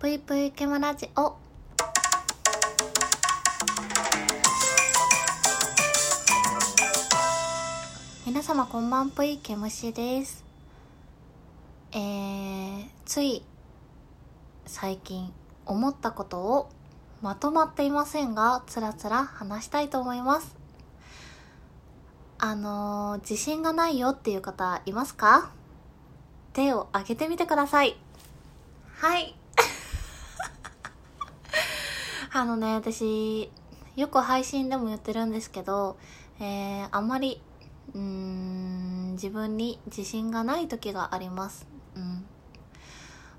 ぷいぷいけまラジオ。皆様こんばんぷいけむしです。えー、つい最近思ったことをまとまっていませんがつらつら話したいと思います。あのー、自信がないよっていう方いますか？手を挙げてみてください。はい。あのね、私、よく配信でも言ってるんですけど、えー、あんまり、うーん、自分に自信がない時があります。うん。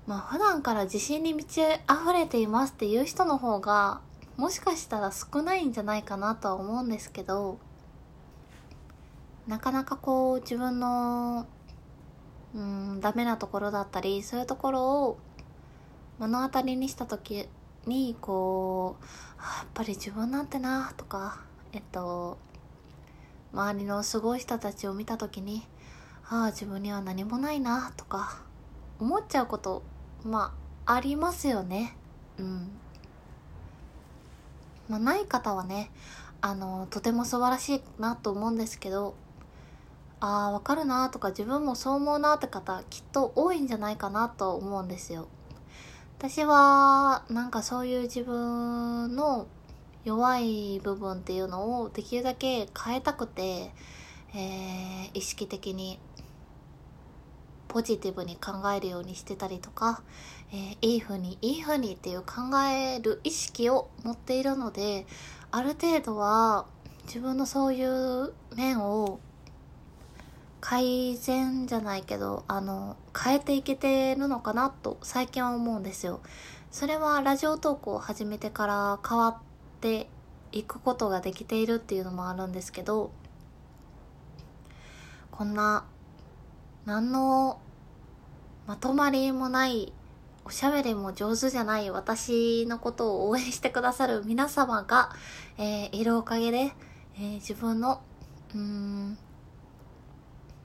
まあ普段から自信に満ち溢れていますっていう人の方が、もしかしたら少ないんじゃないかなとは思うんですけど、なかなかこう自分の、うん、ダメなところだったり、そういうところを目の当たりにした時にこうやっぱり自分なんてなとかえっと周りのすごい人たちを見た時にああ自分には何もないなとか思っちゃうことまあありますよね。うん。まあない方はねあのとても素晴らしいなと思うんですけどああわかるなとか自分もそう思うなって方きっと多いんじゃないかなと思うんですよ。私はなんかそういう自分の弱い部分っていうのをできるだけ変えたくて、えー、意識的にポジティブに考えるようにしてたりとか、えー、いい風にいい風にっていう考える意識を持っているのである程度は自分のそういう面を改善じゃないけど、あの、変えていけてるのかなと最近は思うんですよ。それはラジオトークを始めてから変わっていくことができているっていうのもあるんですけど、こんな、何のまとまりもない、おしゃべりも上手じゃない私のことを応援してくださる皆様が、えー、いるおかげで、えー、自分の、うーん、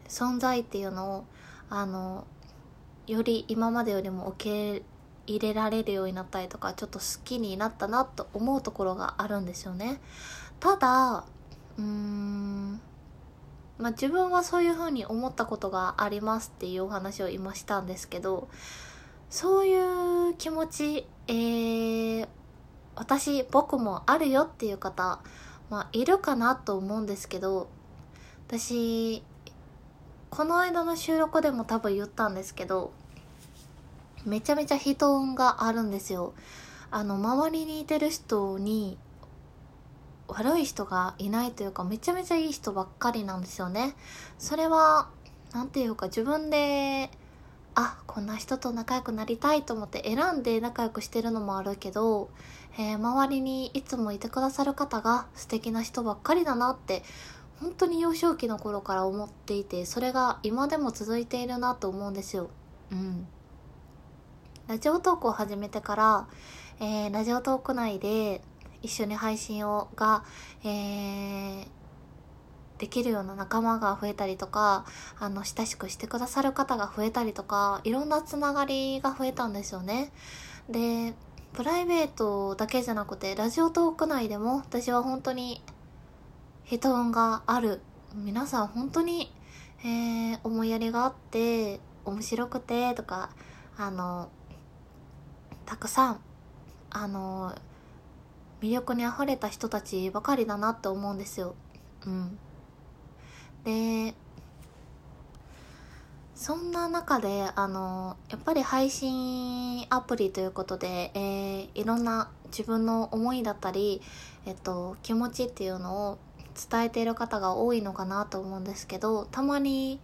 存在っていうのをあのより今までよりも受け入れられるようになったりとかちょっと好きになったなと思うところがあるんですよね。ただうーんまあ自分はそういうふうに思ったことがありますっていうお話を今したんですけどそういう気持ちえー、私僕もあるよっていう方まあいるかなと思うんですけど私この間の収録でも多分言ったんですけどめちゃめちゃ人運があるんですよ。あの周りにいてる人に悪い人がいないというかめちゃめちゃいい人ばっかりなんですよね。それは何て言うか自分であこんな人と仲良くなりたいと思って選んで仲良くしてるのもあるけど、えー、周りにいつもいてくださる方が素敵な人ばっかりだなって本当に幼少期の頃から思っていてそれが今でも続いているなと思うんですようんラジオトークを始めてから、えー、ラジオトーク内で一緒に配信をが、えー、できるような仲間が増えたりとか、あの、親しくしてくださる方が増えたりとか、いろんなつながりが増えたんですよね。で、プライベートだけじゃなくて、ラジオトーク内でも私は本当に人運がある皆さん本当に、えー、思いやりがあって面白くてとかあのたくさんあの魅力にあふれた人たちばかりだなって思うんですよ。うん、でそんな中であのやっぱり配信アプリということで、えー、いろんな自分の思いだったり、えっと、気持ちっていうのを伝えている方が多いのかなと思うんですけどたまに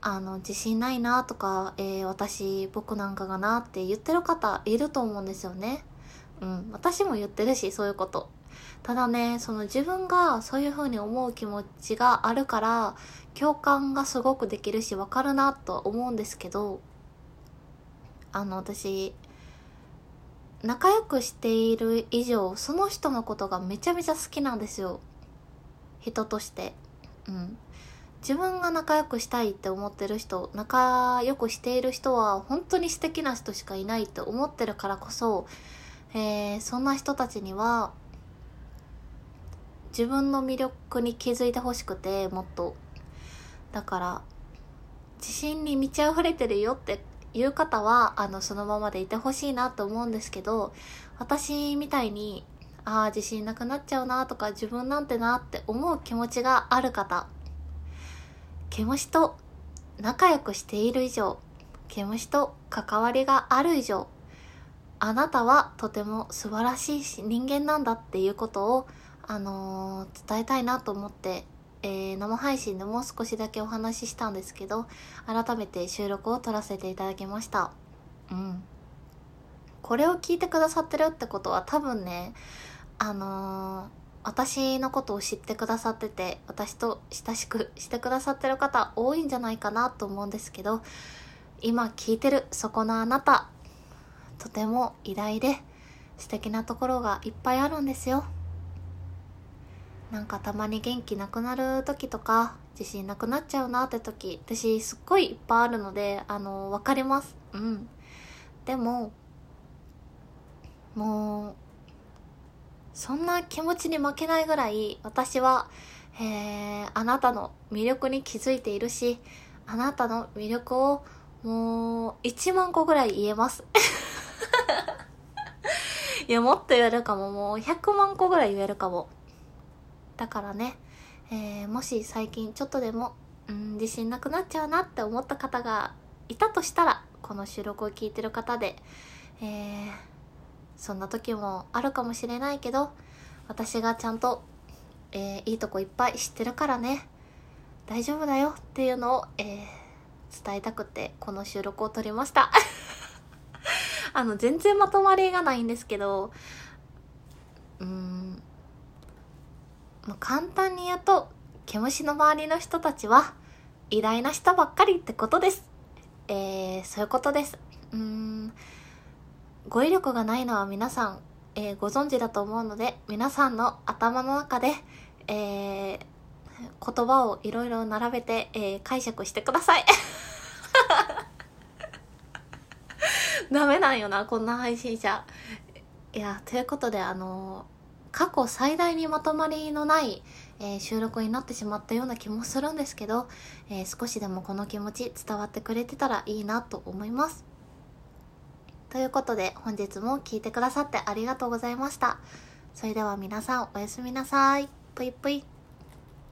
あの自信ないなとか、えー、私僕なんかがなって言ってる方いると思うんですよね。うん、私も言ってるしそういうこと。ただねその自分がそういう風に思う気持ちがあるから共感がすごくできるしわかるなとは思うんですけどあの私仲良くしている以上その人のことがめちゃめちゃ好きなんですよ。人として。うん。自分が仲良くしたいって思ってる人仲良くしている人は本当に素敵な人しかいないって思ってるからこそ、えー、そんな人たちには自分の魅力に気づいてほしくてもっと。だから自信に満ち溢れてるよっていう方はあのそのままでいてほしいなと思うんですけど私みたいにああ自信なくなっちゃうなとか自分なんてなって思う気持ちがある方毛虫と仲良くしている以上、毛虫と関わりがある以上、あなたはとても素晴らしい人間なんだっていうことを、あのー、伝えたいなと思って、えー、生配信でも少しだけお話ししたんですけど、改めて収録を撮らせていただきました。うん。これを聞いてくださってるってことは多分ね、あのー私のことを知ってくださってて私と親しく してくださってる方多いんじゃないかなと思うんですけど今聞いてるそこのあなたとても偉大で素敵なところがいっぱいあるんですよなんかたまに元気なくなる時とか自信なくなっちゃうなって時私すっごいいっぱいあるのであの分かりますうんでももうそんな気持ちに負けないぐらい私は、えー、あなたの魅力に気づいているし、あなたの魅力をもう1万個ぐらい言えます。いや、もっと言えるかも。もう100万個ぐらい言えるかも。だからね、えー、もし最近ちょっとでも、うん、自信なくなっちゃうなって思った方がいたとしたら、この収録を聞いてる方で、えー、そんな時もあるかもしれないけど私がちゃんと、えー、いいとこいっぱい知ってるからね大丈夫だよっていうのを、えー、伝えたくてこの収録を撮りました。あの全然まとまりがないんですけどうんもう簡単に言うと毛虫の周りの人たちは偉大な人ばっかりってことですえー、そういうことですうーん語彙力がないのは皆さん、えー、ご存知だと思うので、皆さんの頭の中で、えー、言葉をいろいろ並べて、えー、解釈してください。ダメなんよな、こんな配信者。いや、ということで、あの過去最大にまとまりのない、えー、収録になってしまったような気もするんですけど、えー、少しでもこの気持ち伝わってくれてたらいいなと思います。ということで本日も聴いてくださってありがとうございました。それでは皆さんおやすみなさい。ぷいぷい。